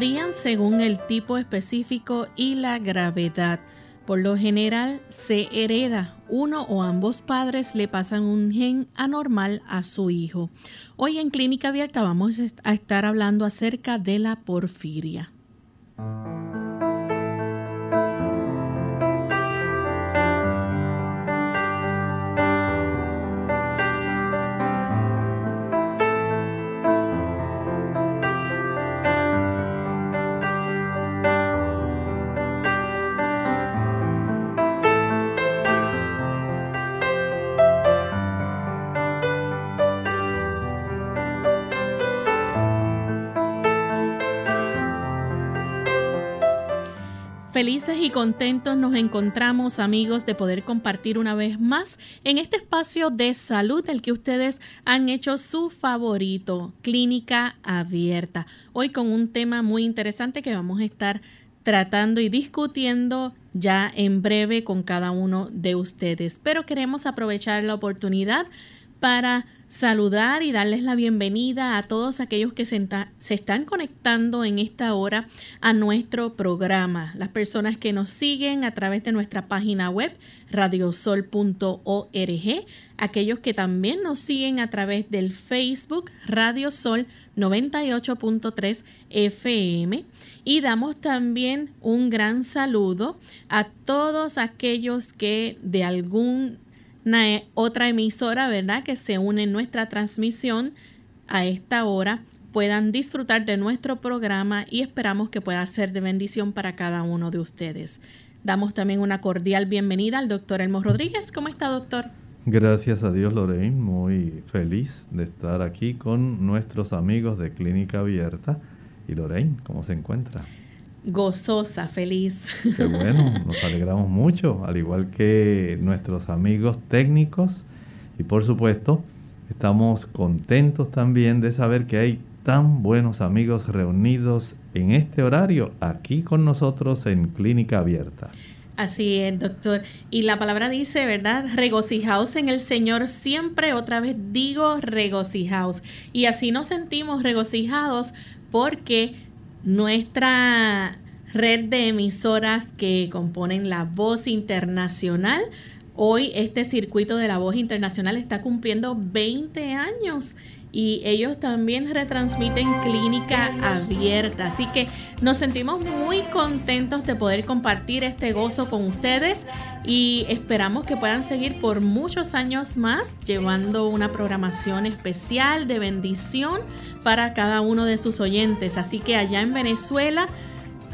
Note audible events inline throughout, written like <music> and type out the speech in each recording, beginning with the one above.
Varían según el tipo específico y la gravedad. Por lo general se hereda. Uno o ambos padres le pasan un gen anormal a su hijo. Hoy en Clínica Abierta vamos a estar hablando acerca de la porfiria. Felices y contentos nos encontramos amigos de poder compartir una vez más en este espacio de salud del que ustedes han hecho su favorito, clínica abierta. Hoy con un tema muy interesante que vamos a estar tratando y discutiendo ya en breve con cada uno de ustedes. Pero queremos aprovechar la oportunidad para saludar y darles la bienvenida a todos aquellos que se, están conectando en esta hora a nuestro programa. Las personas que nos siguen a través de nuestra página web radiosol.org, aquellos que también nos siguen a través del Facebook Radio Sol 98.3 FM y damos también un gran saludo a todos aquellos que de algún otra emisora, ¿verdad? Que se une en nuestra transmisión a esta hora puedan disfrutar de nuestro programa y esperamos que pueda ser de bendición para cada uno de ustedes. Damos también una cordial bienvenida al doctor Elmo Rodríguez. ¿Cómo está, doctor? Gracias a Dios, Lorraine. Muy feliz de estar aquí con nuestros amigos de Clínica Abierta. Y Lorraine, ¿cómo se encuentra? Gozosa, feliz. <laughs> Qué bueno, nos alegramos mucho, al igual que nuestros amigos técnicos. Y por supuesto, estamos contentos también de saber que hay tan buenos amigos reunidos en este horario aquí con nosotros en Clínica Abierta. Así es, doctor. Y la palabra dice, ¿verdad? Regocijaos en el Señor siempre, otra vez digo regocijaos. Y así nos sentimos regocijados porque nuestra red de emisoras que componen la voz internacional. Hoy este circuito de la voz internacional está cumpliendo 20 años y ellos también retransmiten clínica abierta. Así que nos sentimos muy contentos de poder compartir este gozo con ustedes y esperamos que puedan seguir por muchos años más llevando una programación especial de bendición para cada uno de sus oyentes. Así que allá en Venezuela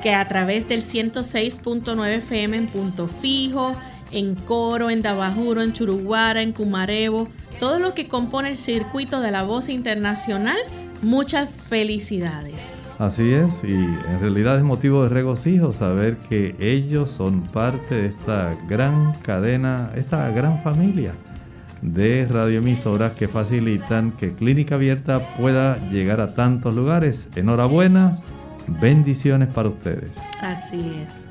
que a través del 106.9 FM en Punto Fijo, en Coro, en Dabajuro, en Churuguara, en Cumarebo, todo lo que compone el circuito de la voz internacional, muchas felicidades. Así es, y en realidad es motivo de regocijo saber que ellos son parte de esta gran cadena, esta gran familia de radioemisoras que facilitan que Clínica Abierta pueda llegar a tantos lugares. Enhorabuena, bendiciones para ustedes. Así es.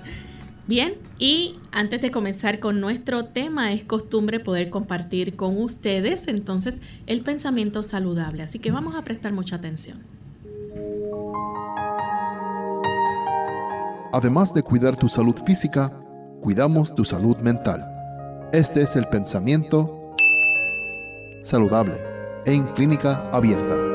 Bien, y antes de comenzar con nuestro tema, es costumbre poder compartir con ustedes entonces el pensamiento saludable. Así que vamos a prestar mucha atención. Además de cuidar tu salud física, cuidamos tu salud mental. Este es el pensamiento saludable en clínica abierta.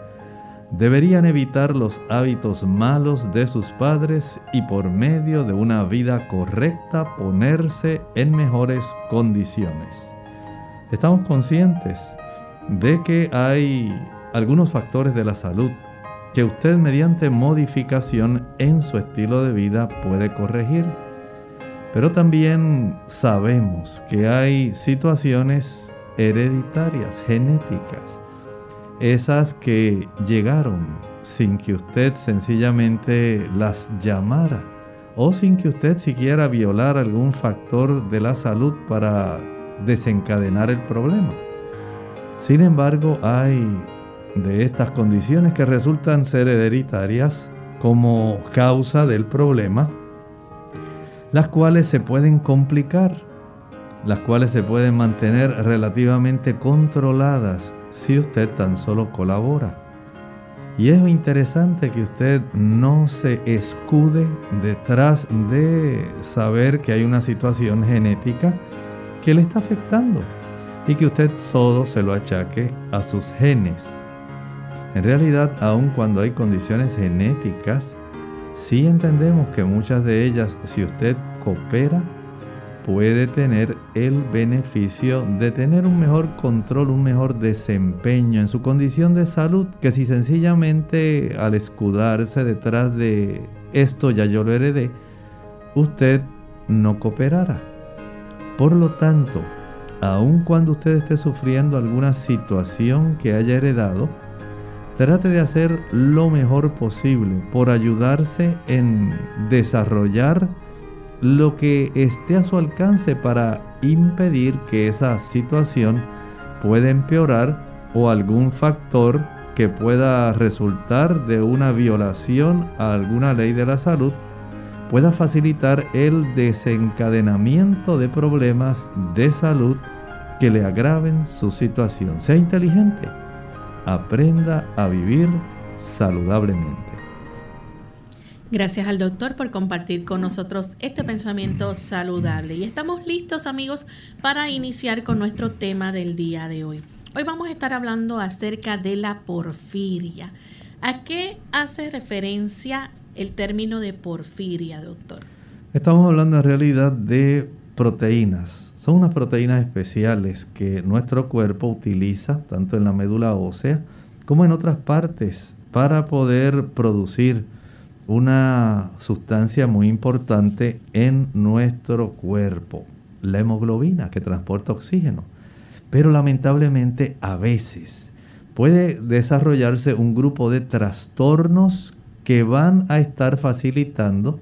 deberían evitar los hábitos malos de sus padres y por medio de una vida correcta ponerse en mejores condiciones. Estamos conscientes de que hay algunos factores de la salud que usted mediante modificación en su estilo de vida puede corregir. Pero también sabemos que hay situaciones hereditarias, genéticas, esas que llegaron sin que usted sencillamente las llamara o sin que usted siquiera violara algún factor de la salud para desencadenar el problema. Sin embargo, hay de estas condiciones que resultan ser hereditarias como causa del problema, las cuales se pueden complicar, las cuales se pueden mantener relativamente controladas si usted tan solo colabora. Y es interesante que usted no se escude detrás de saber que hay una situación genética que le está afectando y que usted solo se lo achaque a sus genes. En realidad, aun cuando hay condiciones genéticas, sí entendemos que muchas de ellas, si usted coopera, puede tener el beneficio de tener un mejor control, un mejor desempeño en su condición de salud, que si sencillamente al escudarse detrás de esto ya yo lo heredé, usted no cooperara. Por lo tanto, aun cuando usted esté sufriendo alguna situación que haya heredado, trate de hacer lo mejor posible por ayudarse en desarrollar lo que esté a su alcance para impedir que esa situación pueda empeorar o algún factor que pueda resultar de una violación a alguna ley de la salud pueda facilitar el desencadenamiento de problemas de salud que le agraven su situación. Sea inteligente, aprenda a vivir saludablemente. Gracias al doctor por compartir con nosotros este pensamiento saludable. Y estamos listos amigos para iniciar con nuestro tema del día de hoy. Hoy vamos a estar hablando acerca de la porfiria. ¿A qué hace referencia el término de porfiria, doctor? Estamos hablando en realidad de proteínas. Son unas proteínas especiales que nuestro cuerpo utiliza tanto en la médula ósea como en otras partes para poder producir una sustancia muy importante en nuestro cuerpo, la hemoglobina que transporta oxígeno. Pero lamentablemente a veces puede desarrollarse un grupo de trastornos que van a estar facilitando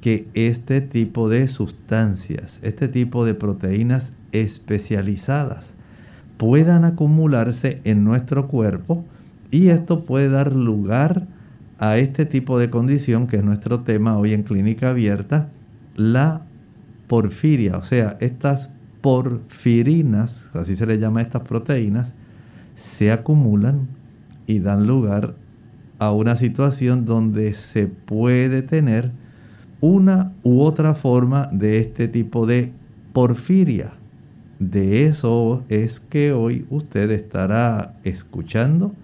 que este tipo de sustancias, este tipo de proteínas especializadas puedan acumularse en nuestro cuerpo y esto puede dar lugar a este tipo de condición, que es nuestro tema hoy en clínica abierta, la porfiria, o sea, estas porfirinas, así se le llama a estas proteínas, se acumulan y dan lugar a una situación donde se puede tener una u otra forma de este tipo de porfiria. De eso es que hoy usted estará escuchando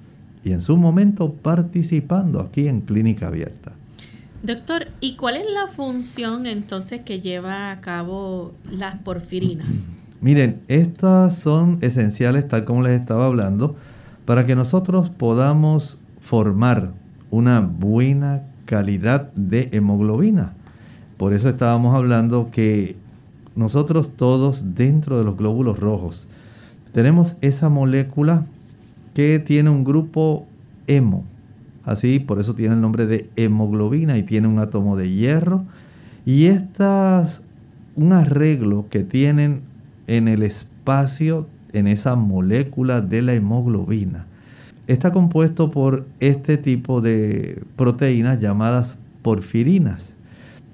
y en su momento participando aquí en Clínica Abierta. Doctor, ¿y cuál es la función entonces que lleva a cabo las porfirinas? <clears throat> Miren, estas son esenciales, tal como les estaba hablando, para que nosotros podamos formar una buena calidad de hemoglobina. Por eso estábamos hablando que nosotros todos dentro de los glóbulos rojos tenemos esa molécula que tiene un grupo hemo. Así, por eso tiene el nombre de hemoglobina y tiene un átomo de hierro. Y estas, un arreglo que tienen en el espacio, en esa molécula de la hemoglobina, está compuesto por este tipo de proteínas llamadas porfirinas.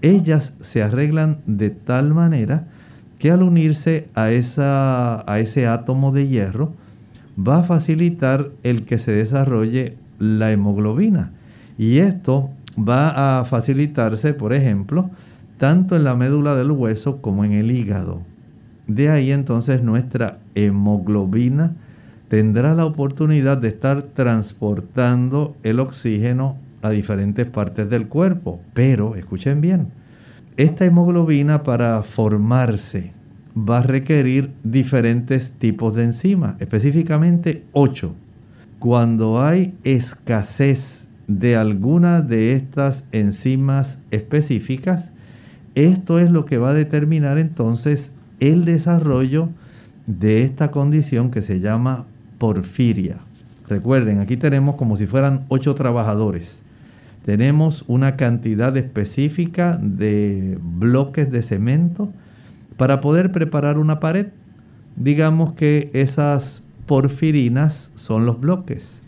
Ellas se arreglan de tal manera que al unirse a, esa, a ese átomo de hierro, va a facilitar el que se desarrolle la hemoglobina. Y esto va a facilitarse, por ejemplo, tanto en la médula del hueso como en el hígado. De ahí entonces nuestra hemoglobina tendrá la oportunidad de estar transportando el oxígeno a diferentes partes del cuerpo. Pero, escuchen bien, esta hemoglobina para formarse va a requerir diferentes tipos de enzimas, específicamente 8. Cuando hay escasez de alguna de estas enzimas específicas, esto es lo que va a determinar entonces el desarrollo de esta condición que se llama porfiria. Recuerden, aquí tenemos como si fueran ocho trabajadores. Tenemos una cantidad específica de bloques de cemento para poder preparar una pared. Digamos que esas porfirinas son los bloques,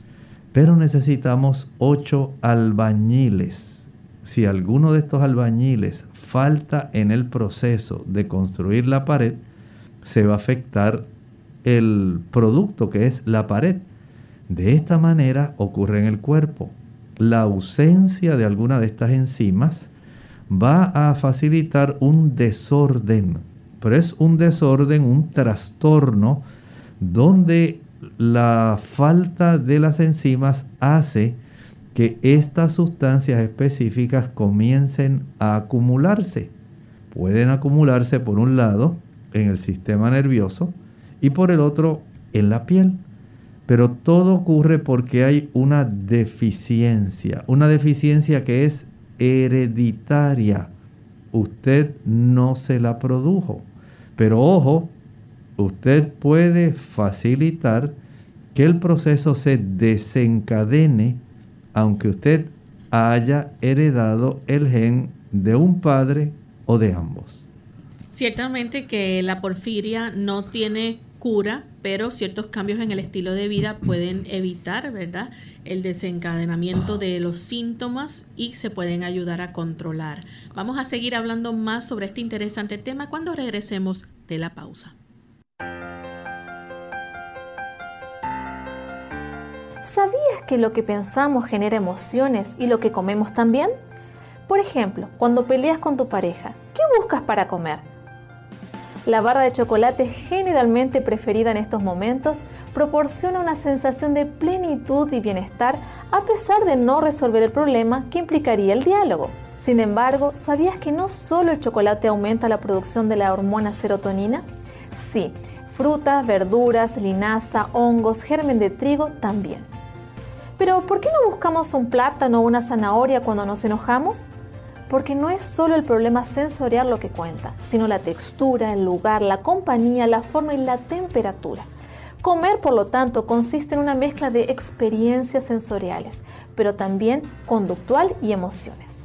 pero necesitamos ocho albañiles. Si alguno de estos albañiles falta en el proceso de construir la pared, se va a afectar el producto que es la pared. De esta manera ocurre en el cuerpo. La ausencia de alguna de estas enzimas va a facilitar un desorden, pero es un desorden, un trastorno donde la falta de las enzimas hace que estas sustancias específicas comiencen a acumularse. Pueden acumularse por un lado en el sistema nervioso, y por el otro en la piel. Pero todo ocurre porque hay una deficiencia, una deficiencia que es hereditaria. Usted no se la produjo. Pero ojo, usted puede facilitar que el proceso se desencadene aunque usted haya heredado el gen de un padre o de ambos. Ciertamente que la porfiria no tiene cura, pero ciertos cambios en el estilo de vida pueden evitar, ¿verdad?, el desencadenamiento de los síntomas y se pueden ayudar a controlar. Vamos a seguir hablando más sobre este interesante tema cuando regresemos de la pausa. ¿Sabías que lo que pensamos genera emociones y lo que comemos también? Por ejemplo, cuando peleas con tu pareja, ¿qué buscas para comer? La barra de chocolate generalmente preferida en estos momentos proporciona una sensación de plenitud y bienestar a pesar de no resolver el problema que implicaría el diálogo. Sin embargo, ¿sabías que no solo el chocolate aumenta la producción de la hormona serotonina? Sí, frutas, verduras, linaza, hongos, germen de trigo también. Pero ¿por qué no buscamos un plátano o una zanahoria cuando nos enojamos? Porque no es solo el problema sensorial lo que cuenta, sino la textura, el lugar, la compañía, la forma y la temperatura. Comer, por lo tanto, consiste en una mezcla de experiencias sensoriales, pero también conductual y emociones.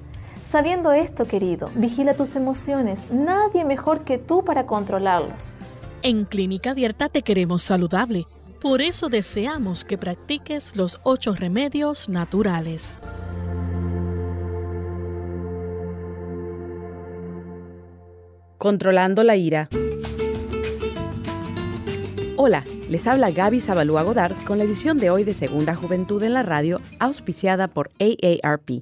Sabiendo esto, querido, vigila tus emociones. Nadie mejor que tú para controlarlos. En Clínica Abierta te queremos saludable. Por eso deseamos que practiques los ocho remedios naturales. Controlando la ira. Hola, Les habla Gaby Zabalúa Godard con la edición de hoy de Segunda Juventud en la Radio, auspiciada por AARP.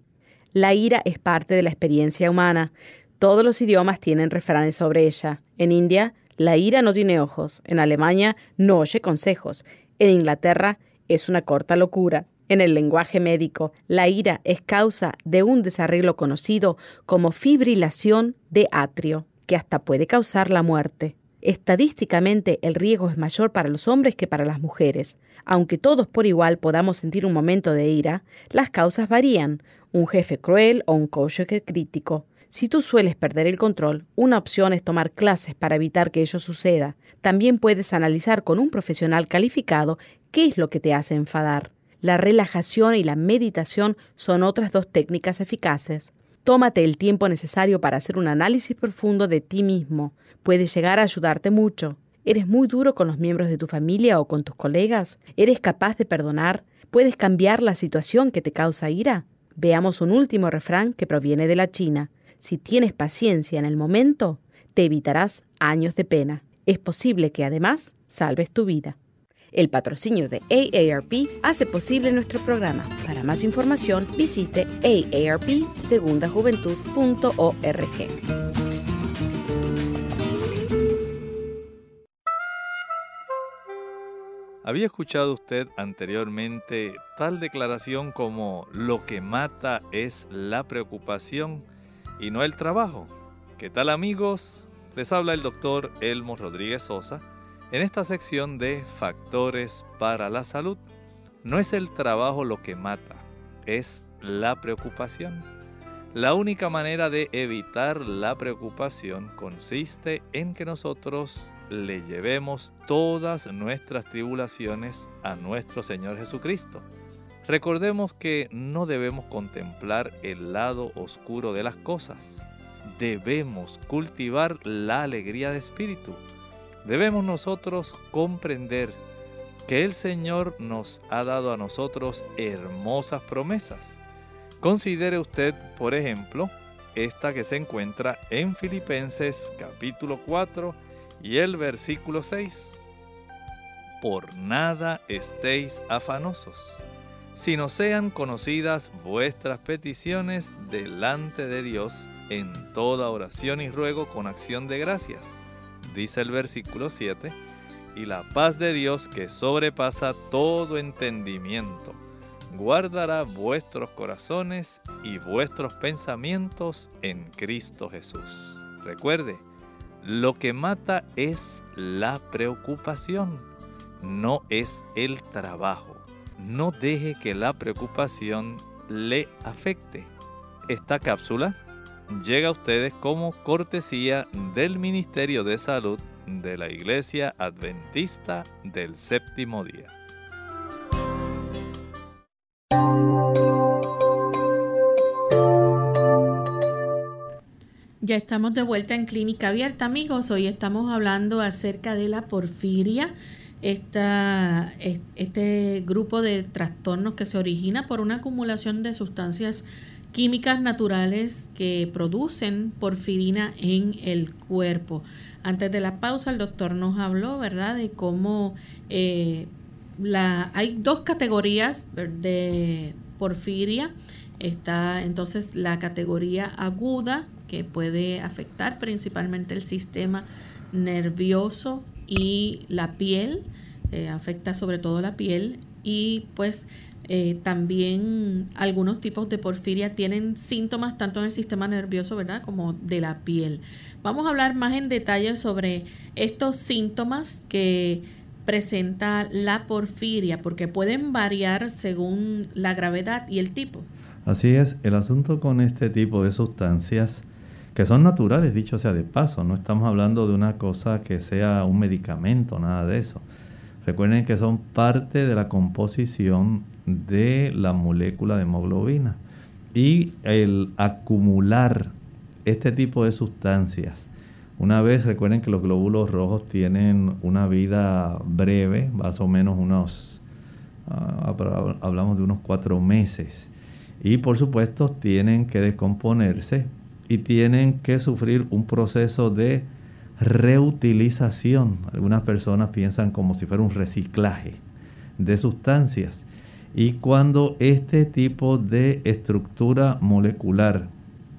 La ira es parte de la experiencia humana. Todos los idiomas tienen refranes sobre ella. En India, la ira no tiene ojos. En Alemania, no oye consejos. En Inglaterra, es una corta locura. En el lenguaje médico, la ira es causa de un desarreglo conocido como fibrilación de atrio, que hasta puede causar la muerte. Estadísticamente, el riesgo es mayor para los hombres que para las mujeres. Aunque todos por igual podamos sentir un momento de ira, las causas varían. Un jefe cruel o un cónyuge crítico. Si tú sueles perder el control, una opción es tomar clases para evitar que ello suceda. También puedes analizar con un profesional calificado qué es lo que te hace enfadar. La relajación y la meditación son otras dos técnicas eficaces. Tómate el tiempo necesario para hacer un análisis profundo de ti mismo. Puede llegar a ayudarte mucho. ¿Eres muy duro con los miembros de tu familia o con tus colegas? ¿Eres capaz de perdonar? ¿Puedes cambiar la situación que te causa ira? Veamos un último refrán que proviene de la China. Si tienes paciencia en el momento, te evitarás años de pena. Es posible que además salves tu vida. El patrocinio de AARP hace posible nuestro programa. Para más información, visite aarpsegundajuventud.org. ¿Había escuchado usted anteriormente tal declaración como lo que mata es la preocupación? y no el trabajo. ¿Qué tal amigos? Les habla el doctor Elmo Rodríguez Sosa en esta sección de Factores para la Salud. No es el trabajo lo que mata, es la preocupación. La única manera de evitar la preocupación consiste en que nosotros le llevemos todas nuestras tribulaciones a nuestro Señor Jesucristo. Recordemos que no debemos contemplar el lado oscuro de las cosas. Debemos cultivar la alegría de espíritu. Debemos nosotros comprender que el Señor nos ha dado a nosotros hermosas promesas. Considere usted, por ejemplo, esta que se encuentra en Filipenses capítulo 4 y el versículo 6. Por nada estéis afanosos sino sean conocidas vuestras peticiones delante de Dios en toda oración y ruego con acción de gracias. Dice el versículo 7, y la paz de Dios que sobrepasa todo entendimiento, guardará vuestros corazones y vuestros pensamientos en Cristo Jesús. Recuerde, lo que mata es la preocupación, no es el trabajo no deje que la preocupación le afecte. Esta cápsula llega a ustedes como cortesía del Ministerio de Salud de la Iglesia Adventista del Séptimo Día. Ya estamos de vuelta en Clínica Abierta, amigos. Hoy estamos hablando acerca de la porfiria esta, este grupo de trastornos que se origina por una acumulación de sustancias químicas naturales que producen porfirina en el cuerpo. Antes de la pausa, el doctor nos habló, ¿verdad?, de cómo eh, la, hay dos categorías de porfiria. Está entonces la categoría aguda, que puede afectar principalmente el sistema nervioso y la piel, eh, afecta sobre todo la piel y pues eh, también algunos tipos de porfiria tienen síntomas tanto en el sistema nervioso, ¿verdad? Como de la piel. Vamos a hablar más en detalle sobre estos síntomas que presenta la porfiria, porque pueden variar según la gravedad y el tipo. Así es, el asunto con este tipo de sustancias que son naturales, dicho sea de paso, no estamos hablando de una cosa que sea un medicamento, nada de eso. Recuerden que son parte de la composición de la molécula de hemoglobina. Y el acumular este tipo de sustancias, una vez recuerden que los glóbulos rojos tienen una vida breve, más o menos unos, ah, hablamos de unos cuatro meses. Y por supuesto tienen que descomponerse y tienen que sufrir un proceso de reutilización. Algunas personas piensan como si fuera un reciclaje de sustancias. Y cuando este tipo de estructura molecular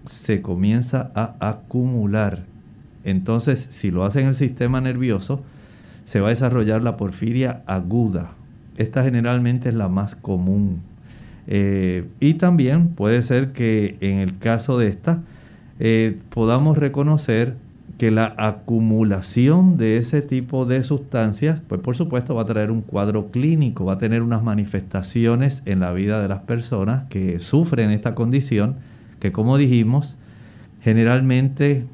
se comienza a acumular, entonces si lo hace en el sistema nervioso, se va a desarrollar la porfiria aguda. Esta generalmente es la más común. Eh, y también puede ser que en el caso de esta eh, podamos reconocer que la acumulación de ese tipo de sustancias, pues por supuesto va a traer un cuadro clínico, va a tener unas manifestaciones en la vida de las personas que sufren esta condición, que como dijimos, generalmente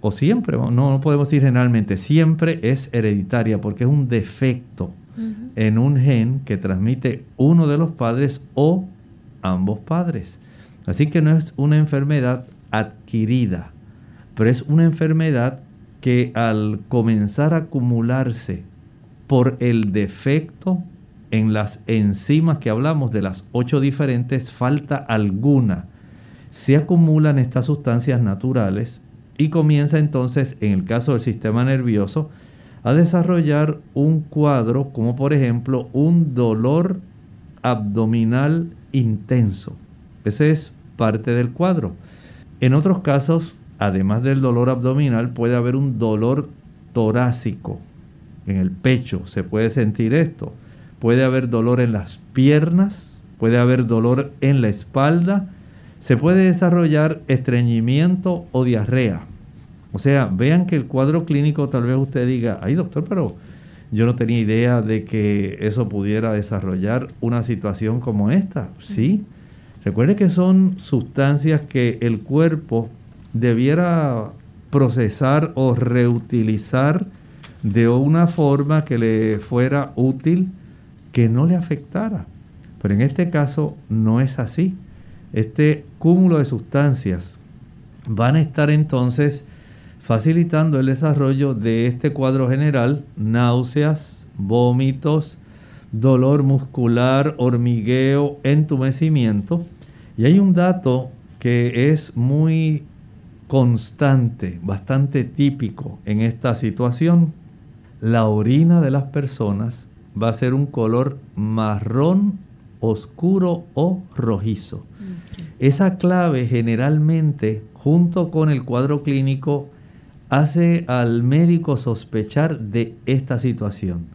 o siempre, no, no podemos decir generalmente, siempre es hereditaria porque es un defecto en un gen que transmite uno de los padres o ambos padres. Así que no es una enfermedad adquirida, pero es una enfermedad que al comenzar a acumularse por el defecto en las enzimas que hablamos de las ocho diferentes, falta alguna. Se acumulan estas sustancias naturales y comienza entonces, en el caso del sistema nervioso, a desarrollar un cuadro como por ejemplo un dolor abdominal intenso. Ese es parte del cuadro. En otros casos, además del dolor abdominal, puede haber un dolor torácico. En el pecho se puede sentir esto. Puede haber dolor en las piernas, puede haber dolor en la espalda, se puede desarrollar estreñimiento o diarrea. O sea, vean que el cuadro clínico tal vez usted diga, ay doctor, pero yo no tenía idea de que eso pudiera desarrollar una situación como esta. Sí, recuerde que son sustancias que el cuerpo debiera procesar o reutilizar de una forma que le fuera útil, que no le afectara. Pero en este caso no es así. Este cúmulo de sustancias van a estar entonces facilitando el desarrollo de este cuadro general, náuseas, vómitos, dolor muscular, hormigueo, entumecimiento. Y hay un dato que es muy constante, bastante típico en esta situación. La orina de las personas va a ser un color marrón oscuro o rojizo. Esa clave generalmente, junto con el cuadro clínico, hace al médico sospechar de esta situación.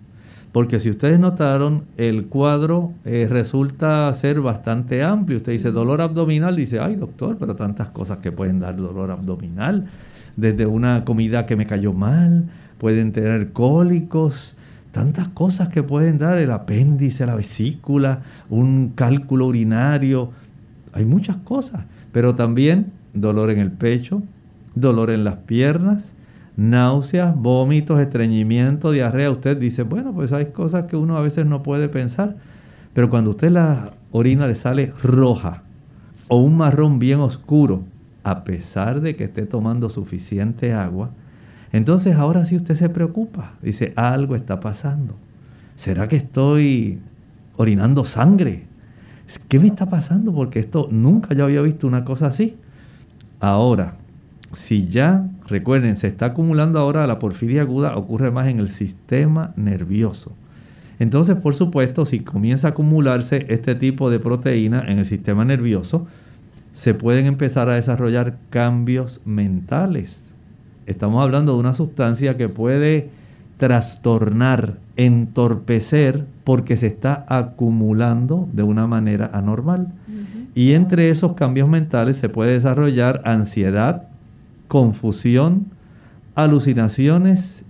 Porque si ustedes notaron, el cuadro eh, resulta ser bastante amplio. Usted dice dolor abdominal, dice, ay doctor, pero tantas cosas que pueden dar dolor abdominal. Desde una comida que me cayó mal, pueden tener cólicos, tantas cosas que pueden dar el apéndice, la vesícula, un cálculo urinario. Hay muchas cosas, pero también dolor en el pecho, dolor en las piernas, náuseas, vómitos, estreñimiento, diarrea, usted dice, bueno, pues hay cosas que uno a veces no puede pensar, pero cuando usted la orina le sale roja o un marrón bien oscuro, a pesar de que esté tomando suficiente agua, entonces ahora sí usted se preocupa, dice, algo está pasando. ¿Será que estoy orinando sangre? ¿Qué me está pasando? Porque esto nunca yo había visto una cosa así. Ahora, si ya, recuerden, se está acumulando ahora la porfiria aguda, ocurre más en el sistema nervioso. Entonces, por supuesto, si comienza a acumularse este tipo de proteína en el sistema nervioso, se pueden empezar a desarrollar cambios mentales. Estamos hablando de una sustancia que puede trastornar, entorpecer, porque se está acumulando de una manera anormal. Y entre esos cambios mentales se puede desarrollar ansiedad, confusión, alucinaciones,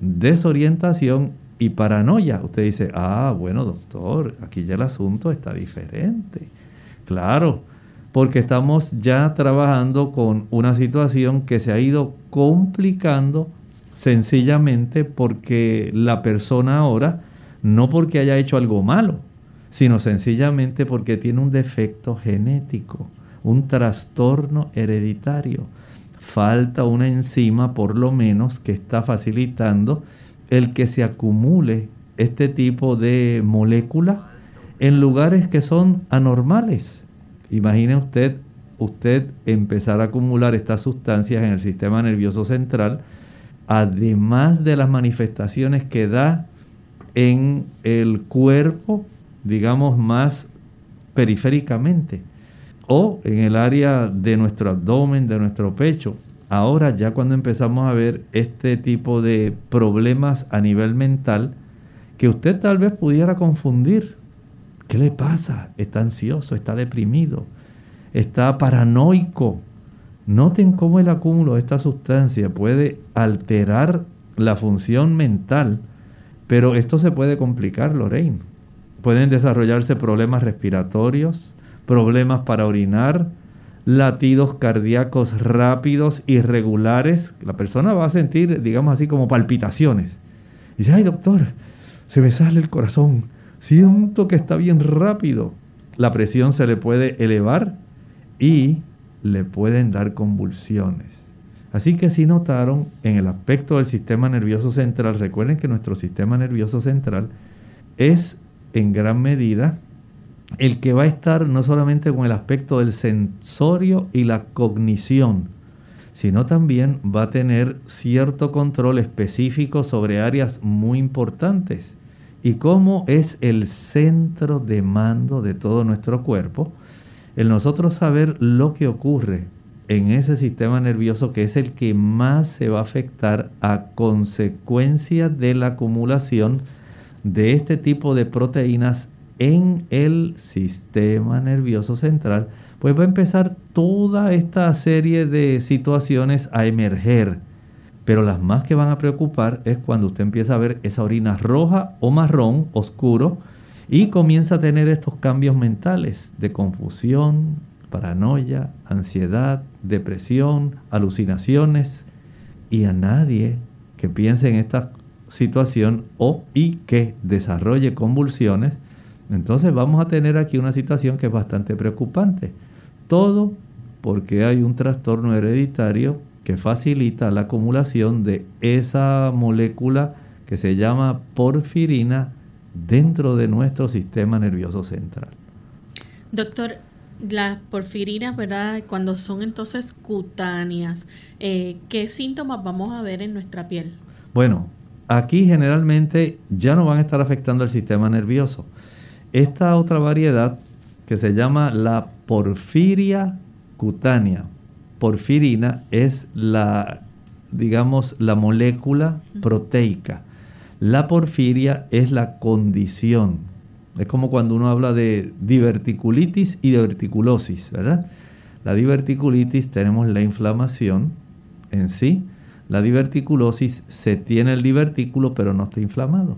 desorientación y paranoia. Usted dice, ah, bueno doctor, aquí ya el asunto está diferente. Claro, porque estamos ya trabajando con una situación que se ha ido complicando sencillamente porque la persona ahora, no porque haya hecho algo malo, sino sencillamente porque tiene un defecto genético, un trastorno hereditario falta una enzima por lo menos que está facilitando el que se acumule este tipo de molécula en lugares que son anormales. Imagine usted, usted empezar a acumular estas sustancias en el sistema nervioso central además de las manifestaciones que da en el cuerpo, digamos, más periféricamente, o en el área de nuestro abdomen, de nuestro pecho. Ahora ya cuando empezamos a ver este tipo de problemas a nivel mental, que usted tal vez pudiera confundir. ¿Qué le pasa? Está ansioso, está deprimido, está paranoico. Noten cómo el acúmulo de esta sustancia puede alterar la función mental, pero esto se puede complicar, Lorraine. Pueden desarrollarse problemas respiratorios, problemas para orinar, latidos cardíacos rápidos, irregulares. La persona va a sentir, digamos así, como palpitaciones. Y dice, ay doctor, se me sale el corazón, siento que está bien rápido. La presión se le puede elevar y le pueden dar convulsiones. Así que si notaron en el aspecto del sistema nervioso central, recuerden que nuestro sistema nervioso central es en gran medida el que va a estar no solamente con el aspecto del sensorio y la cognición, sino también va a tener cierto control específico sobre áreas muy importantes. Y como es el centro de mando de todo nuestro cuerpo, el nosotros saber lo que ocurre en ese sistema nervioso que es el que más se va a afectar a consecuencia de la acumulación de este tipo de proteínas en el sistema nervioso central, pues va a empezar toda esta serie de situaciones a emerger. Pero las más que van a preocupar es cuando usted empieza a ver esa orina roja o marrón oscuro y comienza a tener estos cambios mentales de confusión, paranoia, ansiedad, depresión, alucinaciones. Y a nadie que piense en esta situación o y que desarrolle convulsiones, entonces vamos a tener aquí una situación que es bastante preocupante. Todo porque hay un trastorno hereditario que facilita la acumulación de esa molécula que se llama porfirina dentro de nuestro sistema nervioso central. Doctor, las porfirinas, ¿verdad? Cuando son entonces cutáneas, eh, ¿qué síntomas vamos a ver en nuestra piel? Bueno, aquí generalmente ya no van a estar afectando el sistema nervioso. Esta otra variedad que se llama la porfiria cutánea. Porfirina es la, digamos, la molécula proteica. La porfiria es la condición. Es como cuando uno habla de diverticulitis y diverticulosis, ¿verdad? La diverticulitis tenemos la inflamación en sí. La diverticulosis se tiene el divertículo pero no está inflamado.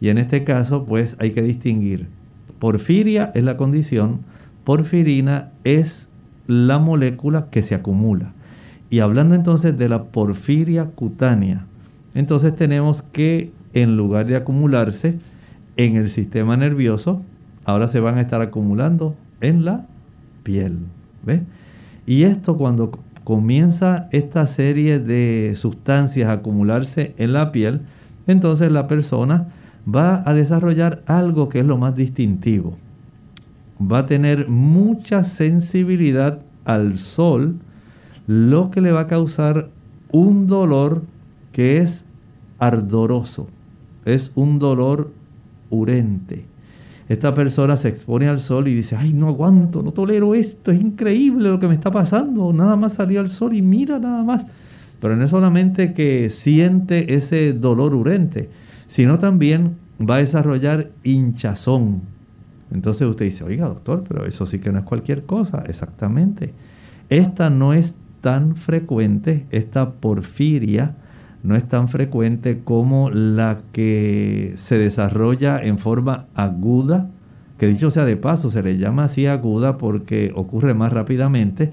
Y en este caso pues hay que distinguir Porfiria es la condición, porfirina es la molécula que se acumula. Y hablando entonces de la porfiria cutánea, entonces tenemos que en lugar de acumularse en el sistema nervioso, ahora se van a estar acumulando en la piel. Y esto cuando comienza esta serie de sustancias a acumularse en la piel, entonces la persona va a desarrollar algo que es lo más distintivo. Va a tener mucha sensibilidad al sol, lo que le va a causar un dolor que es ardoroso, es un dolor urente. Esta persona se expone al sol y dice, ay, no aguanto, no tolero esto, es increíble lo que me está pasando, nada más salió al sol y mira nada más. Pero no es solamente que siente ese dolor urente, sino también va a desarrollar hinchazón. Entonces usted dice, oiga doctor, pero eso sí que no es cualquier cosa, exactamente. Esta no es tan frecuente, esta porfiria no es tan frecuente como la que se desarrolla en forma aguda, que dicho sea de paso, se le llama así aguda porque ocurre más rápidamente,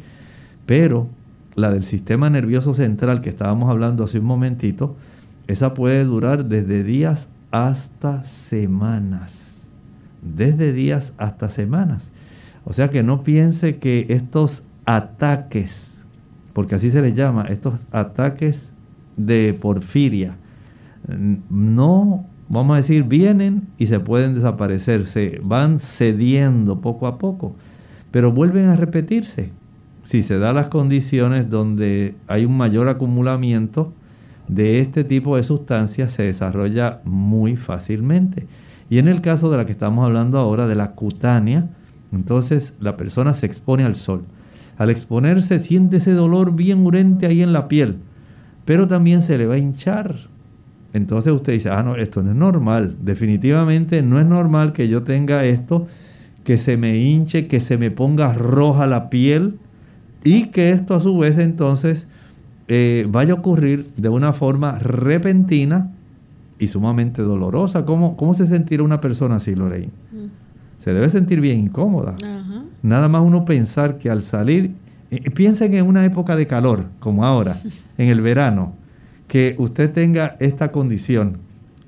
pero la del sistema nervioso central que estábamos hablando hace un momentito, esa puede durar desde días hasta semanas. Desde días hasta semanas. O sea que no piense que estos ataques, porque así se les llama, estos ataques de porfiria, no, vamos a decir, vienen y se pueden desaparecer, se van cediendo poco a poco, pero vuelven a repetirse. Si se da las condiciones donde hay un mayor acumulamiento, de este tipo de sustancias se desarrolla muy fácilmente. Y en el caso de la que estamos hablando ahora, de la cutánea, entonces la persona se expone al sol. Al exponerse siente ese dolor bien urente ahí en la piel, pero también se le va a hinchar. Entonces usted dice, ah, no, esto no es normal. Definitivamente no es normal que yo tenga esto, que se me hinche, que se me ponga roja la piel y que esto a su vez entonces eh, vaya a ocurrir de una forma repentina y sumamente dolorosa. ¿Cómo, cómo se sentirá una persona así, Lorraine? Mm. Se debe sentir bien incómoda. Nada más uno pensar que al salir, eh, piensen en una época de calor, como ahora, <laughs> en el verano, que usted tenga esta condición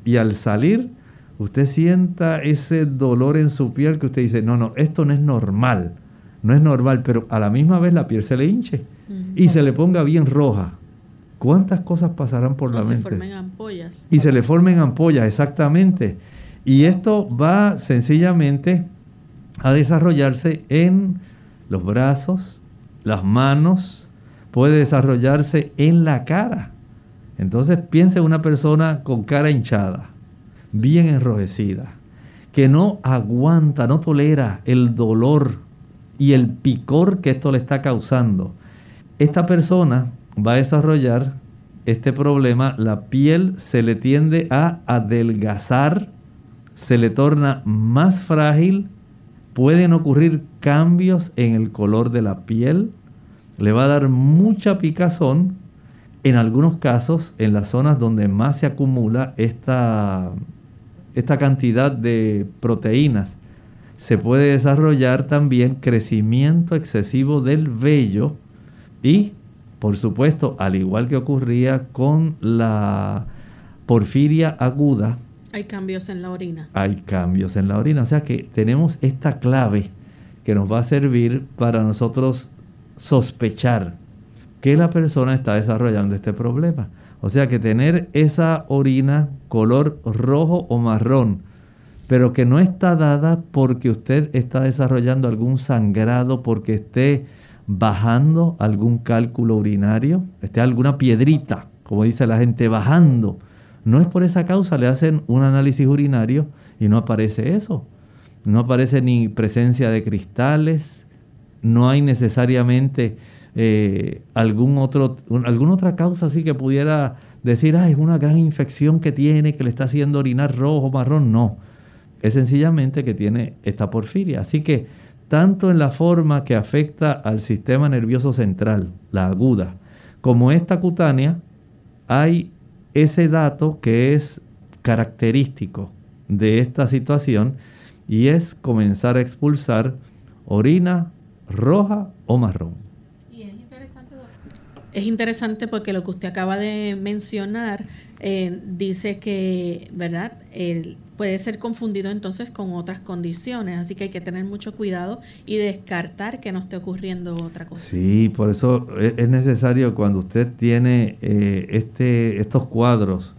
y al salir usted sienta ese dolor en su piel que usted dice, no, no, esto no es normal, no es normal, pero a la misma vez la piel se le hinche y se le ponga bien roja. ¿Cuántas cosas pasarán por la mente? Se formen ampollas. Y se le formen ampollas, exactamente. Y esto va sencillamente a desarrollarse en los brazos, las manos, puede desarrollarse en la cara. Entonces piense en una persona con cara hinchada, bien enrojecida, que no aguanta, no tolera el dolor y el picor que esto le está causando. Esta persona va a desarrollar este problema, la piel se le tiende a adelgazar, se le torna más frágil, pueden ocurrir cambios en el color de la piel, le va a dar mucha picazón, en algunos casos, en las zonas donde más se acumula esta, esta cantidad de proteínas, se puede desarrollar también crecimiento excesivo del vello y por supuesto, al igual que ocurría con la porfiria aguda, hay cambios en la orina. Hay cambios en la orina. O sea que tenemos esta clave que nos va a servir para nosotros sospechar que la persona está desarrollando este problema. O sea que tener esa orina color rojo o marrón, pero que no está dada porque usted está desarrollando algún sangrado, porque esté bajando algún cálculo urinario, esté alguna piedrita, como dice la gente, bajando. No es por esa causa, le hacen un análisis urinario y no aparece eso. No aparece ni presencia de cristales, no hay necesariamente eh, algún otro, alguna otra causa así que pudiera decir, ah, es una gran infección que tiene, que le está haciendo orinar rojo, marrón. No, es sencillamente que tiene esta porfiria. Así que tanto en la forma que afecta al sistema nervioso central, la aguda, como esta cutánea, hay ese dato que es característico de esta situación y es comenzar a expulsar orina roja o marrón. Es interesante, es interesante porque lo que usted acaba de mencionar eh, dice que, ¿verdad? Puede ser confundido entonces con otras condiciones, así que hay que tener mucho cuidado y descartar que no esté ocurriendo otra cosa. Sí, por eso es necesario cuando usted tiene eh, este, estos cuadros,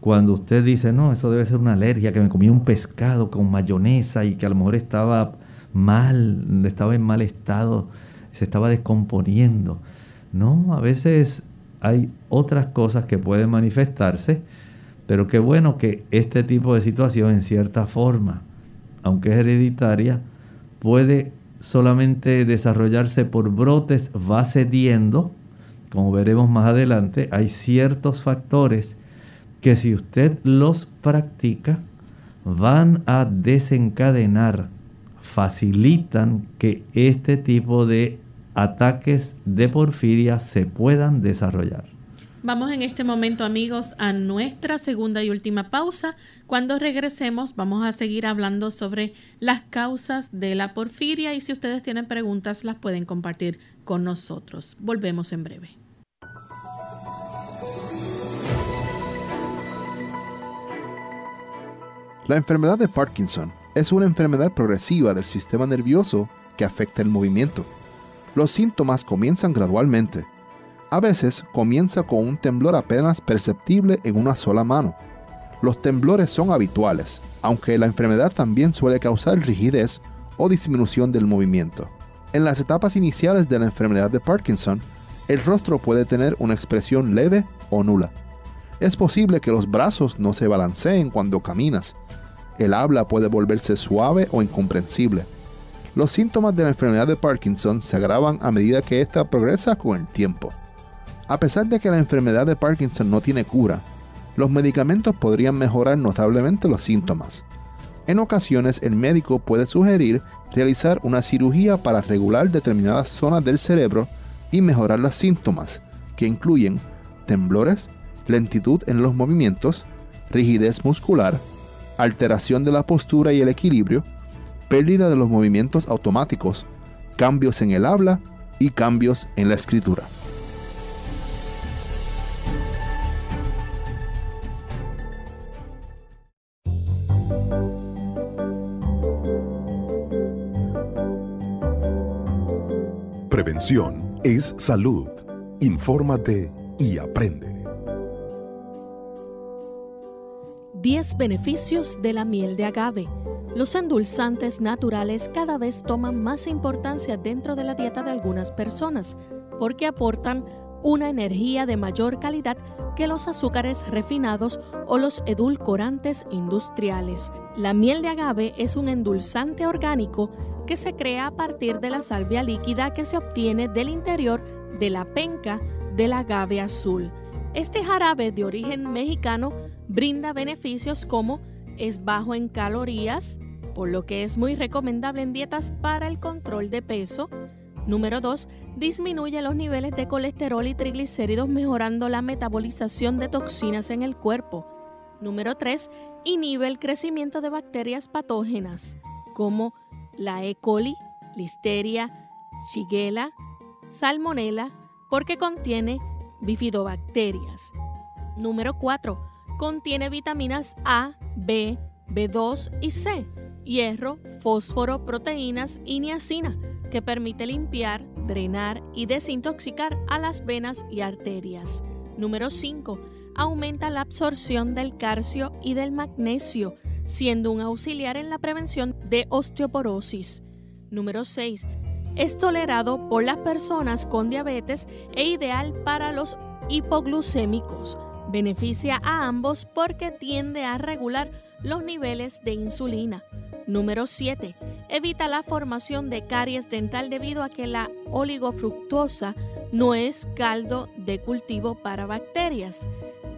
cuando usted dice, no, eso debe ser una alergia, que me comí un pescado con mayonesa y que a lo mejor estaba mal, estaba en mal estado, se estaba descomponiendo. No, a veces hay otras cosas que pueden manifestarse pero qué bueno que este tipo de situación, en cierta forma, aunque es hereditaria, puede solamente desarrollarse por brotes, va cediendo, como veremos más adelante, hay ciertos factores que si usted los practica, van a desencadenar, facilitan que este tipo de ataques de porfiria se puedan desarrollar. Vamos en este momento amigos a nuestra segunda y última pausa. Cuando regresemos vamos a seguir hablando sobre las causas de la porfiria y si ustedes tienen preguntas las pueden compartir con nosotros. Volvemos en breve. La enfermedad de Parkinson es una enfermedad progresiva del sistema nervioso que afecta el movimiento. Los síntomas comienzan gradualmente a veces comienza con un temblor apenas perceptible en una sola mano. Los temblores son habituales, aunque la enfermedad también suele causar rigidez o disminución del movimiento. En las etapas iniciales de la enfermedad de Parkinson, el rostro puede tener una expresión leve o nula. Es posible que los brazos no se balanceen cuando caminas. El habla puede volverse suave o incomprensible. Los síntomas de la enfermedad de Parkinson se agravan a medida que ésta progresa con el tiempo. A pesar de que la enfermedad de Parkinson no tiene cura, los medicamentos podrían mejorar notablemente los síntomas. En ocasiones el médico puede sugerir realizar una cirugía para regular determinadas zonas del cerebro y mejorar los síntomas, que incluyen temblores, lentitud en los movimientos, rigidez muscular, alteración de la postura y el equilibrio, pérdida de los movimientos automáticos, cambios en el habla y cambios en la escritura. Prevención es salud. Infórmate y aprende. 10 beneficios de la miel de agave. Los endulzantes naturales cada vez toman más importancia dentro de la dieta de algunas personas porque aportan una energía de mayor calidad que los azúcares refinados o los edulcorantes industriales. La miel de agave es un endulzante orgánico que se crea a partir de la salvia líquida que se obtiene del interior de la penca del agave azul. Este jarabe de origen mexicano brinda beneficios como es bajo en calorías, por lo que es muy recomendable en dietas para el control de peso. Número 2. Disminuye los niveles de colesterol y triglicéridos mejorando la metabolización de toxinas en el cuerpo. Número 3. Inhibe el crecimiento de bacterias patógenas como la E. coli, listeria, shigella, salmonella, porque contiene bifidobacterias. Número 4. Contiene vitaminas A, B, B2 y C, hierro, fósforo, proteínas y niacina, que permite limpiar, drenar y desintoxicar a las venas y arterias. Número 5. Aumenta la absorción del calcio y del magnesio, siendo un auxiliar en la prevención de osteoporosis. Número 6. Es tolerado por las personas con diabetes e ideal para los hipoglucémicos. Beneficia a ambos porque tiende a regular los niveles de insulina. Número 7. Evita la formación de caries dental debido a que la oligofructosa no es caldo de cultivo para bacterias.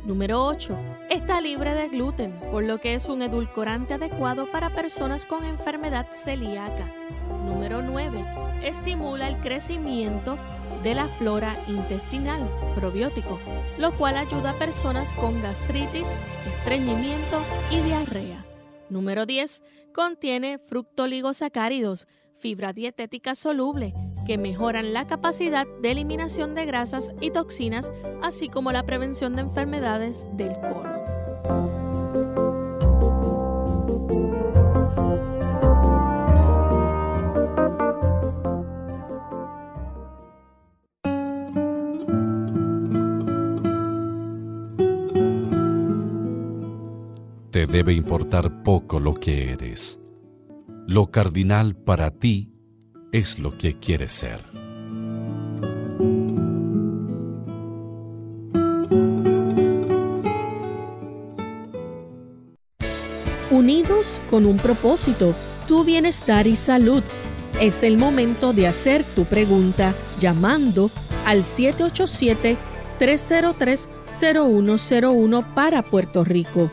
Número 8. Está libre de gluten, por lo que es un edulcorante adecuado para personas con enfermedad celíaca. Número 9. Estimula el crecimiento de la flora intestinal, probiótico, lo cual ayuda a personas con gastritis, estreñimiento y diarrea. Número 10. Contiene fructoligosacáridos, fibra dietética soluble, que mejoran la capacidad de eliminación de grasas y toxinas, así como la prevención de enfermedades del colon. Te debe importar poco lo que eres. Lo cardinal para ti es lo que quieres ser. Unidos con un propósito, tu bienestar y salud. Es el momento de hacer tu pregunta llamando al 787-303-0101 para Puerto Rico,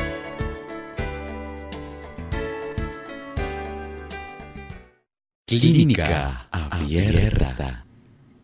Clínica Abierta.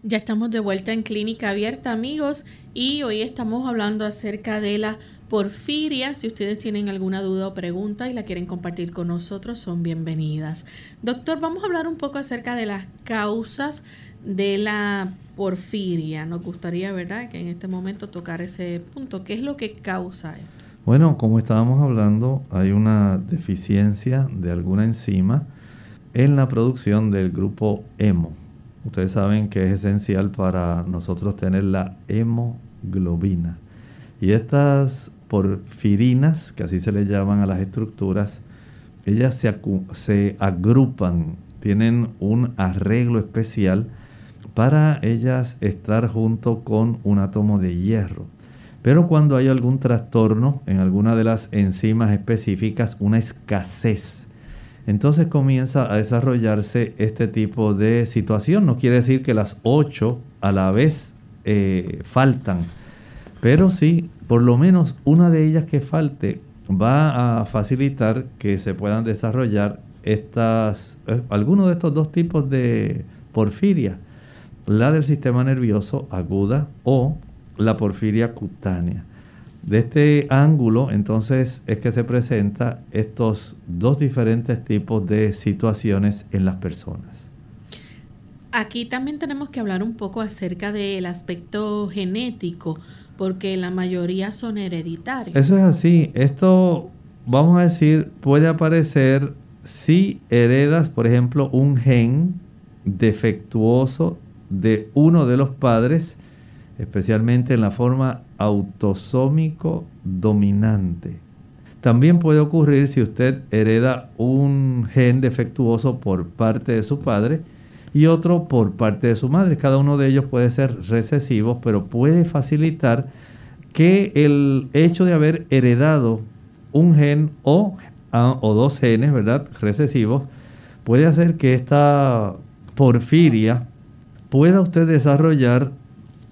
Ya estamos de vuelta en Clínica Abierta, amigos, y hoy estamos hablando acerca de la porfiria. Si ustedes tienen alguna duda o pregunta y la quieren compartir con nosotros, son bienvenidas. Doctor, vamos a hablar un poco acerca de las causas de la porfiria. Nos gustaría, ¿verdad?, que en este momento tocar ese punto. ¿Qué es lo que causa esto? Bueno, como estábamos hablando, hay una deficiencia de alguna enzima en la producción del grupo hemo. Ustedes saben que es esencial para nosotros tener la hemoglobina. Y estas porfirinas, que así se le llaman a las estructuras, ellas se, se agrupan, tienen un arreglo especial para ellas estar junto con un átomo de hierro. Pero cuando hay algún trastorno en alguna de las enzimas específicas, una escasez, entonces comienza a desarrollarse este tipo de situación. No quiere decir que las ocho a la vez eh, faltan, pero sí, por lo menos una de ellas que falte va a facilitar que se puedan desarrollar estas, eh, algunos de estos dos tipos de porfiria, la del sistema nervioso aguda o la porfiria cutánea. De este ángulo, entonces, es que se presentan estos dos diferentes tipos de situaciones en las personas. Aquí también tenemos que hablar un poco acerca del aspecto genético, porque la mayoría son hereditarios. Eso es así. Esto, vamos a decir, puede aparecer si heredas, por ejemplo, un gen defectuoso de uno de los padres, especialmente en la forma autosómico dominante. También puede ocurrir si usted hereda un gen defectuoso por parte de su padre y otro por parte de su madre. Cada uno de ellos puede ser recesivo, pero puede facilitar que el hecho de haber heredado un gen o, o dos genes, ¿verdad? Recesivos, puede hacer que esta porfiria pueda usted desarrollar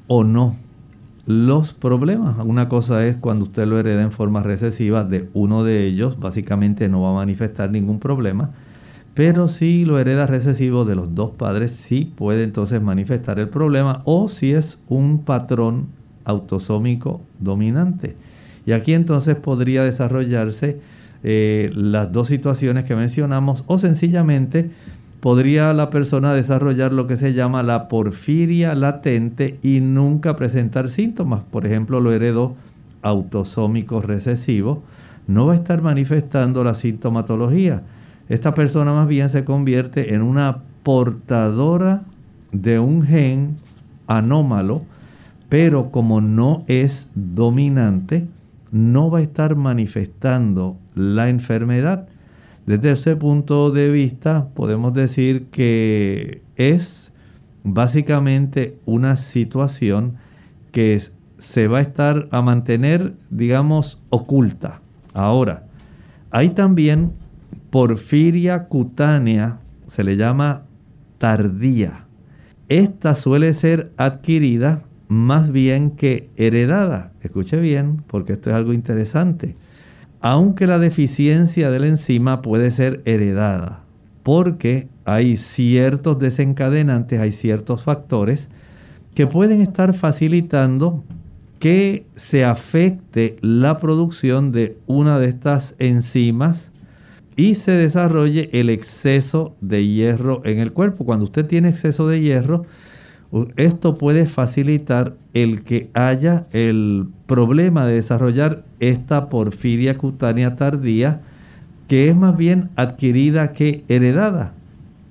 o no los problemas. Una cosa es cuando usted lo hereda en forma recesiva de uno de ellos, básicamente no va a manifestar ningún problema. Pero si lo hereda recesivo de los dos padres, sí puede entonces manifestar el problema o si es un patrón autosómico dominante. Y aquí entonces podría desarrollarse eh, las dos situaciones que mencionamos o sencillamente podría la persona desarrollar lo que se llama la porfiria latente y nunca presentar síntomas. Por ejemplo, lo heredó autosómico recesivo, no va a estar manifestando la sintomatología. Esta persona más bien se convierte en una portadora de un gen anómalo, pero como no es dominante, no va a estar manifestando la enfermedad. Desde ese punto de vista, podemos decir que es básicamente una situación que se va a estar a mantener, digamos, oculta. Ahora, hay también porfiria cutánea, se le llama tardía. Esta suele ser adquirida más bien que heredada. Escuche bien, porque esto es algo interesante aunque la deficiencia de la enzima puede ser heredada, porque hay ciertos desencadenantes, hay ciertos factores que pueden estar facilitando que se afecte la producción de una de estas enzimas y se desarrolle el exceso de hierro en el cuerpo. Cuando usted tiene exceso de hierro, esto puede facilitar el que haya el problema de desarrollar esta porfiria cutánea tardía, que es más bien adquirida que heredada.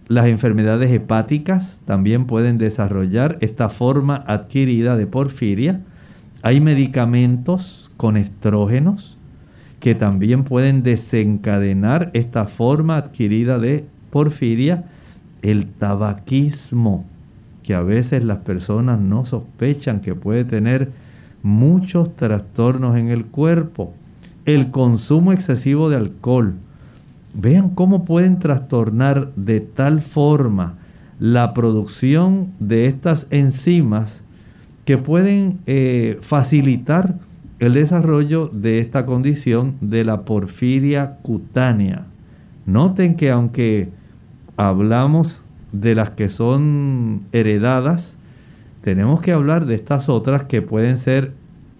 Las enfermedades hepáticas también pueden desarrollar esta forma adquirida de porfiria. Hay medicamentos con estrógenos que también pueden desencadenar esta forma adquirida de porfiria. El tabaquismo que a veces las personas no sospechan que puede tener muchos trastornos en el cuerpo. El consumo excesivo de alcohol. Vean cómo pueden trastornar de tal forma la producción de estas enzimas que pueden eh, facilitar el desarrollo de esta condición de la porfiria cutánea. Noten que aunque hablamos de las que son heredadas, tenemos que hablar de estas otras que pueden ser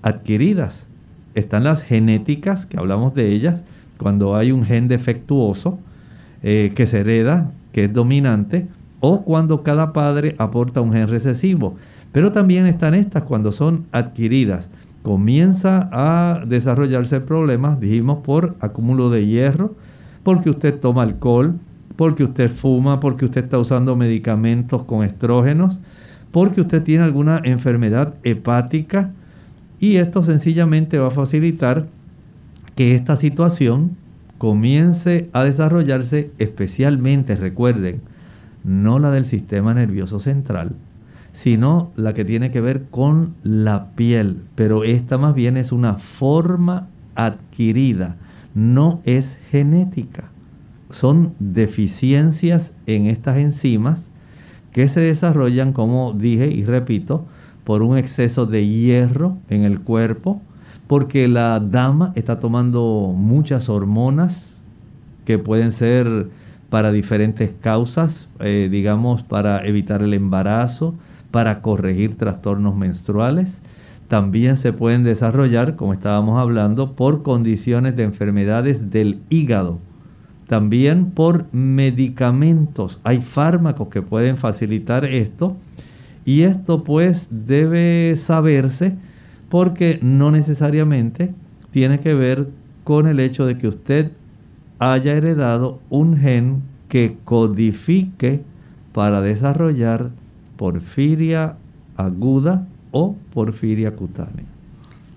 adquiridas. Están las genéticas, que hablamos de ellas, cuando hay un gen defectuoso eh, que se hereda, que es dominante, o cuando cada padre aporta un gen recesivo. Pero también están estas cuando son adquiridas. Comienza a desarrollarse problemas, dijimos, por acúmulo de hierro, porque usted toma alcohol, porque usted fuma, porque usted está usando medicamentos con estrógenos, porque usted tiene alguna enfermedad hepática y esto sencillamente va a facilitar que esta situación comience a desarrollarse especialmente, recuerden, no la del sistema nervioso central, sino la que tiene que ver con la piel, pero esta más bien es una forma adquirida, no es genética. Son deficiencias en estas enzimas que se desarrollan, como dije y repito, por un exceso de hierro en el cuerpo, porque la dama está tomando muchas hormonas que pueden ser para diferentes causas, eh, digamos, para evitar el embarazo, para corregir trastornos menstruales. También se pueden desarrollar, como estábamos hablando, por condiciones de enfermedades del hígado. También por medicamentos. Hay fármacos que pueden facilitar esto. Y esto pues debe saberse porque no necesariamente tiene que ver con el hecho de que usted haya heredado un gen que codifique para desarrollar porfiria aguda o porfiria cutánea.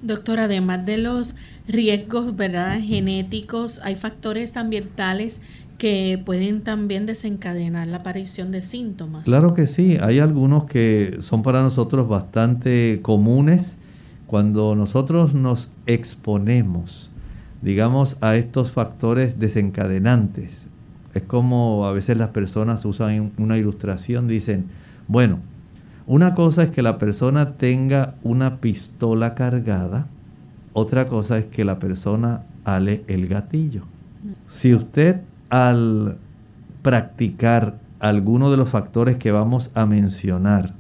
Doctor, además de los riesgos ¿verdad? genéticos, hay factores ambientales que pueden también desencadenar la aparición de síntomas. Claro que sí, hay algunos que son para nosotros bastante comunes cuando nosotros nos exponemos, digamos, a estos factores desencadenantes. Es como a veces las personas usan una ilustración, dicen, bueno, una cosa es que la persona tenga una pistola cargada, otra cosa es que la persona ale el gatillo. Si usted al practicar alguno de los factores que vamos a mencionar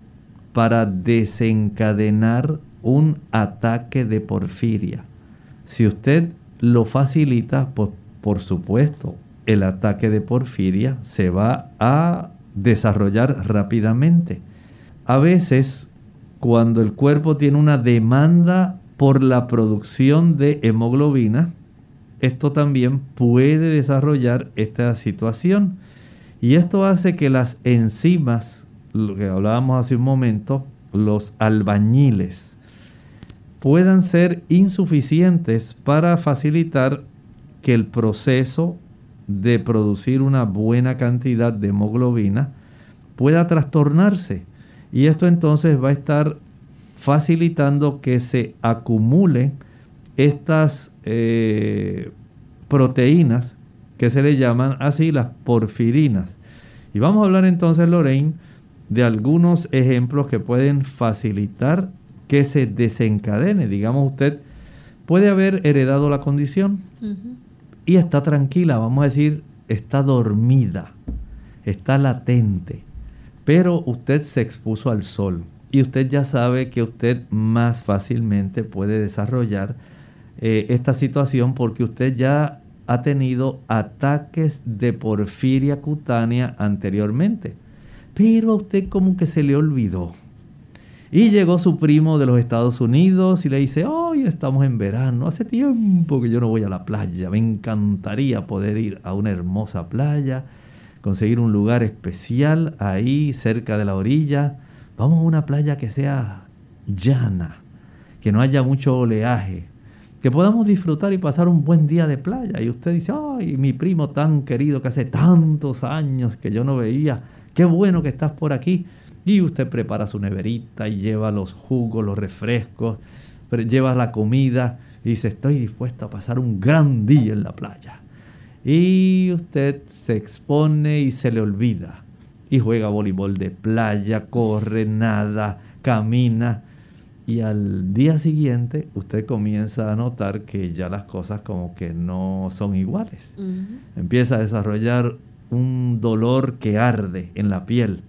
para desencadenar un ataque de porfiria, si usted lo facilita, pues por supuesto, el ataque de porfiria se va a desarrollar rápidamente. A veces, cuando el cuerpo tiene una demanda por la producción de hemoglobina, esto también puede desarrollar esta situación. Y esto hace que las enzimas, lo que hablábamos hace un momento, los albañiles, puedan ser insuficientes para facilitar que el proceso de producir una buena cantidad de hemoglobina pueda trastornarse. Y esto entonces va a estar facilitando que se acumulen estas eh, proteínas que se le llaman así las porfirinas. Y vamos a hablar entonces, Lorraine, de algunos ejemplos que pueden facilitar que se desencadene. Digamos, usted puede haber heredado la condición y está tranquila, vamos a decir, está dormida, está latente, pero usted se expuso al sol y usted ya sabe que usted más fácilmente puede desarrollar eh, esta situación porque usted ya ha tenido ataques de porfiria cutánea anteriormente, pero a usted como que se le olvidó. Y llegó su primo de los Estados Unidos y le dice, hoy estamos en verano, hace tiempo que yo no voy a la playa, me encantaría poder ir a una hermosa playa, conseguir un lugar especial ahí cerca de la orilla. Vamos a una playa que sea llana, que no haya mucho oleaje, que podamos disfrutar y pasar un buen día de playa. Y usted dice, ay, mi primo tan querido que hace tantos años que yo no veía, qué bueno que estás por aquí. Y usted prepara su neverita y lleva los jugos, los refrescos, lleva la comida y dice, estoy dispuesto a pasar un gran día en la playa. Y usted se expone y se le olvida. Y juega voleibol de playa, corre, nada, camina. Y al día siguiente usted comienza a notar que ya las cosas como que no son iguales. Empieza a desarrollar un dolor que arde en la piel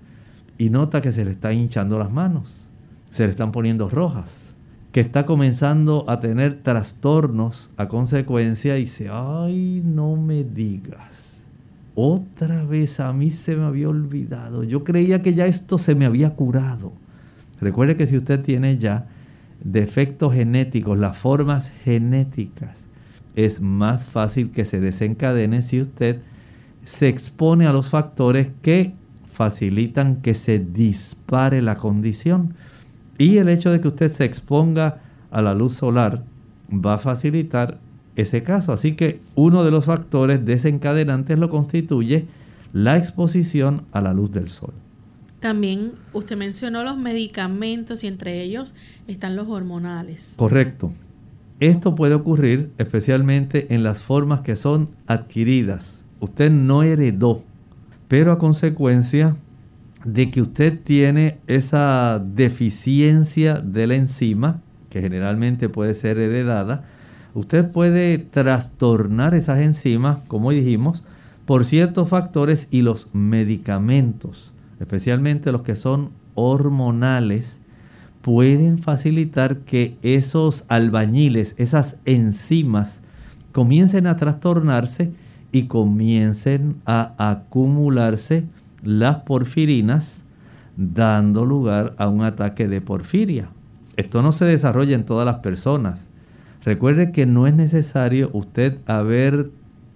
y nota que se le está hinchando las manos, se le están poniendo rojas, que está comenzando a tener trastornos a consecuencia y dice, ay, no me digas. Otra vez a mí se me había olvidado. Yo creía que ya esto se me había curado. Recuerde que si usted tiene ya defectos genéticos, las formas genéticas, es más fácil que se desencadene si usted se expone a los factores que facilitan que se dispare la condición. Y el hecho de que usted se exponga a la luz solar va a facilitar ese caso. Así que uno de los factores desencadenantes lo constituye la exposición a la luz del sol. También usted mencionó los medicamentos y entre ellos están los hormonales. Correcto. Esto puede ocurrir especialmente en las formas que son adquiridas. Usted no heredó, pero a consecuencia de que usted tiene esa deficiencia de la enzima, que generalmente puede ser heredada, usted puede trastornar esas enzimas, como dijimos, por ciertos factores y los medicamentos, especialmente los que son hormonales, pueden facilitar que esos albañiles, esas enzimas, comiencen a trastornarse y comiencen a acumularse las porfirinas, dando lugar a un ataque de porfiria. Esto no se desarrolla en todas las personas. Recuerde que no es necesario usted haber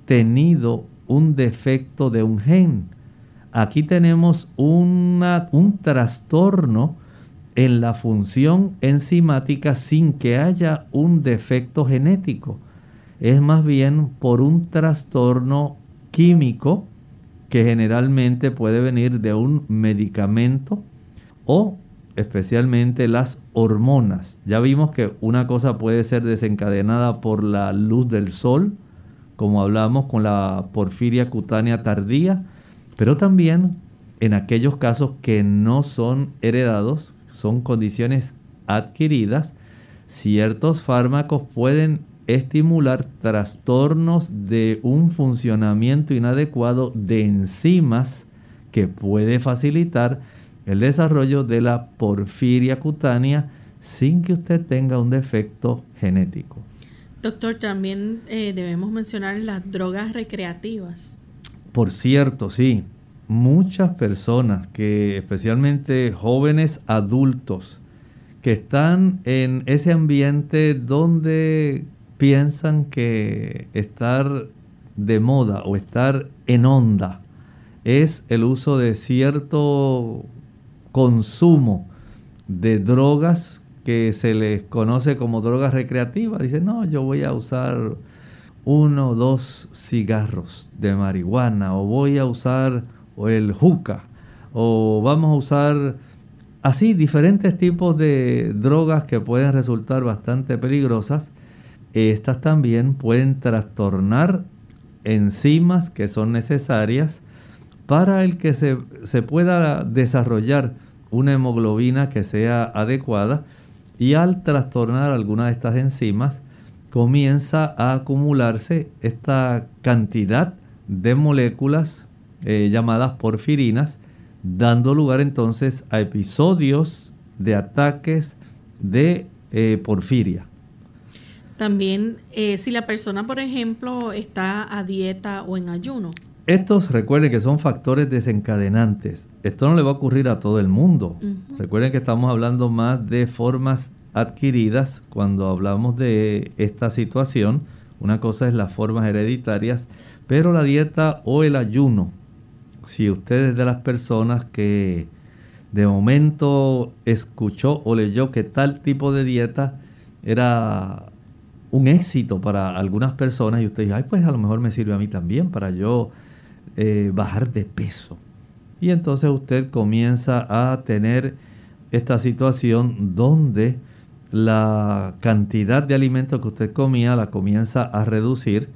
tenido un defecto de un gen. Aquí tenemos una, un trastorno en la función enzimática sin que haya un defecto genético. Es más bien por un trastorno químico que generalmente puede venir de un medicamento o especialmente las hormonas. Ya vimos que una cosa puede ser desencadenada por la luz del sol, como hablamos con la porfiria cutánea tardía, pero también en aquellos casos que no son heredados, son condiciones adquiridas, ciertos fármacos pueden estimular trastornos de un funcionamiento inadecuado de enzimas que puede facilitar el desarrollo de la porfiria cutánea sin que usted tenga un defecto genético. Doctor, también eh, debemos mencionar las drogas recreativas. Por cierto, sí, muchas personas que especialmente jóvenes adultos que están en ese ambiente donde piensan que estar de moda o estar en onda es el uso de cierto consumo de drogas que se les conoce como drogas recreativas. Dicen, no, yo voy a usar uno o dos cigarros de marihuana o voy a usar el juca o vamos a usar así diferentes tipos de drogas que pueden resultar bastante peligrosas. Estas también pueden trastornar enzimas que son necesarias para el que se, se pueda desarrollar una hemoglobina que sea adecuada y al trastornar alguna de estas enzimas comienza a acumularse esta cantidad de moléculas eh, llamadas porfirinas, dando lugar entonces a episodios de ataques de eh, porfiria. También eh, si la persona, por ejemplo, está a dieta o en ayuno. Estos recuerden que son factores desencadenantes. Esto no le va a ocurrir a todo el mundo. Recuerden que estamos hablando más de formas adquiridas cuando hablamos de esta situación. Una cosa es las formas hereditarias, pero la dieta o el ayuno, si usted es de las personas que de momento escuchó o leyó que tal tipo de dieta era un éxito para algunas personas y usted dice, ay, pues a lo mejor me sirve a mí también para yo eh, bajar de peso. Y entonces usted comienza a tener esta situación donde la cantidad de alimentos que usted comía la comienza a reducir,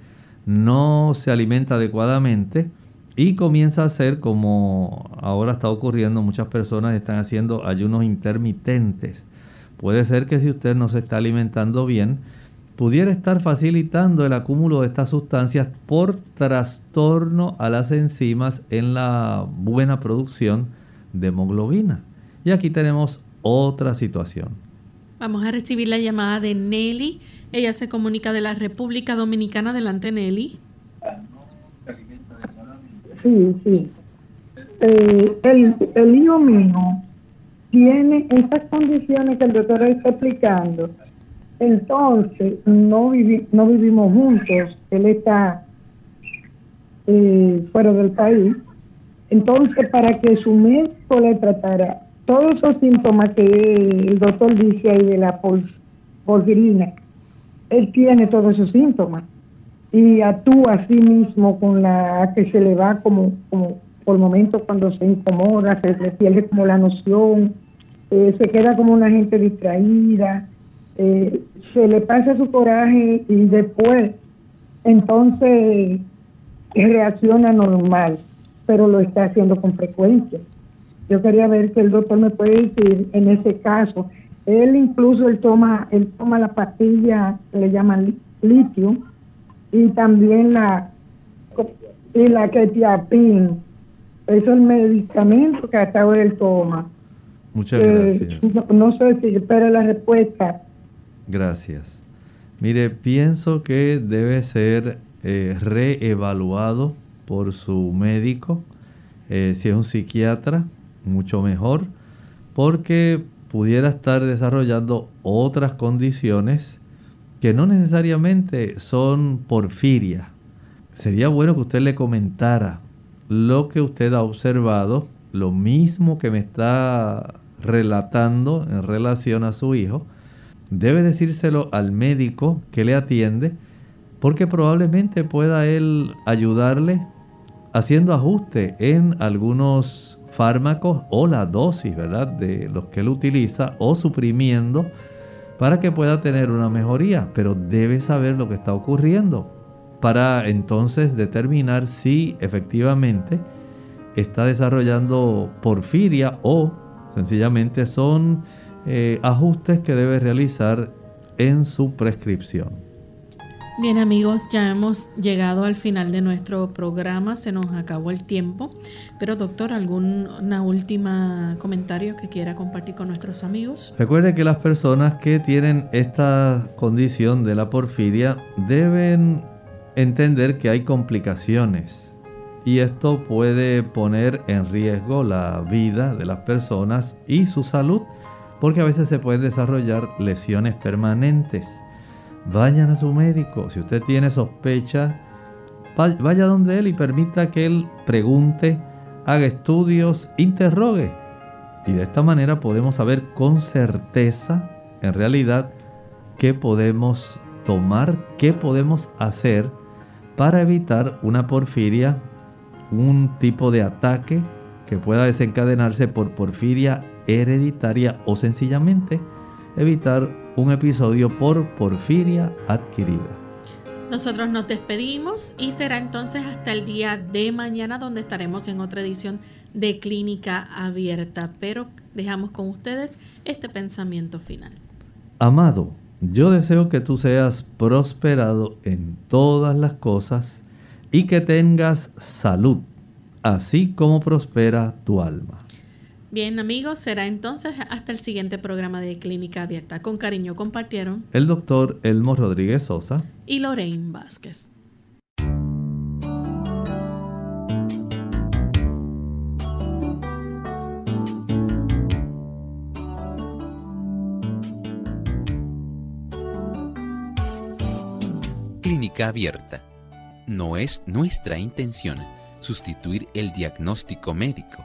no se alimenta adecuadamente y comienza a hacer como ahora está ocurriendo, muchas personas están haciendo ayunos intermitentes. Puede ser que si usted no se está alimentando bien, pudiera estar facilitando el acúmulo de estas sustancias por trastorno a las enzimas en la buena producción de hemoglobina. Y aquí tenemos otra situación. Vamos a recibir la llamada de Nelly. Ella se comunica de la República Dominicana. Adelante, Nelly. Sí, sí. Eh, el, el hijo mío tiene estas condiciones que el doctor está explicando entonces, no, no vivimos juntos. Él está eh, fuera del país. Entonces, para que su médico le tratara todos esos síntomas que el doctor dice ahí de la porfirina, él tiene todos esos síntomas y actúa a sí mismo con la que se le va como, como por momentos cuando se incomoda, se le pierde como la noción, eh, se queda como una gente distraída, eh, se le pasa su coraje y después entonces reacciona normal, pero lo está haciendo con frecuencia. Yo quería ver si el doctor me puede decir en ese caso. Él incluso él toma, él toma la pastilla que le llaman litio y también la y la ketiapin. Eso es el medicamento que hasta ahora él toma. Muchas eh, gracias. No, sé si espera la respuesta. Gracias. Mire, pienso que debe ser eh, reevaluado por su médico. Eh, si es un psiquiatra, mucho mejor, porque pudiera estar desarrollando otras condiciones que no necesariamente son porfiria. Sería bueno que usted le comentara lo que usted ha observado, lo mismo que me está relatando en relación a su hijo. Debe decírselo al médico que le atiende, porque probablemente pueda él ayudarle haciendo ajuste en algunos fármacos o la dosis, ¿verdad? De los que él utiliza o suprimiendo para que pueda tener una mejoría, pero debe saber lo que está ocurriendo para entonces determinar si efectivamente está desarrollando porfiria o sencillamente son eh, ajustes que debe realizar en su prescripción. Bien amigos, ya hemos llegado al final de nuestro programa, se nos acabó el tiempo, pero doctor, ¿algún última comentario que quiera compartir con nuestros amigos? Recuerde que las personas que tienen esta condición de la porfiria deben entender que hay complicaciones y esto puede poner en riesgo la vida de las personas y su salud porque a veces se pueden desarrollar lesiones permanentes vayan a su médico. Si usted tiene sospecha, vaya donde él y permita que él pregunte, haga estudios, interrogue. Y de esta manera podemos saber con certeza, en realidad, qué podemos tomar, qué podemos hacer para evitar una porfiria, un tipo de ataque que pueda desencadenarse por porfiria hereditaria o sencillamente evitar un episodio por porfiria adquirida. Nosotros nos despedimos y será entonces hasta el día de mañana donde estaremos en otra edición de Clínica Abierta, pero dejamos con ustedes este pensamiento final. Amado, yo deseo que tú seas prosperado en todas las cosas y que tengas salud, así como prospera tu alma. Bien amigos, será entonces hasta el siguiente programa de Clínica Abierta. Con cariño compartieron el doctor Elmo Rodríguez Sosa y Lorraine Vázquez. Clínica Abierta. No es nuestra intención sustituir el diagnóstico médico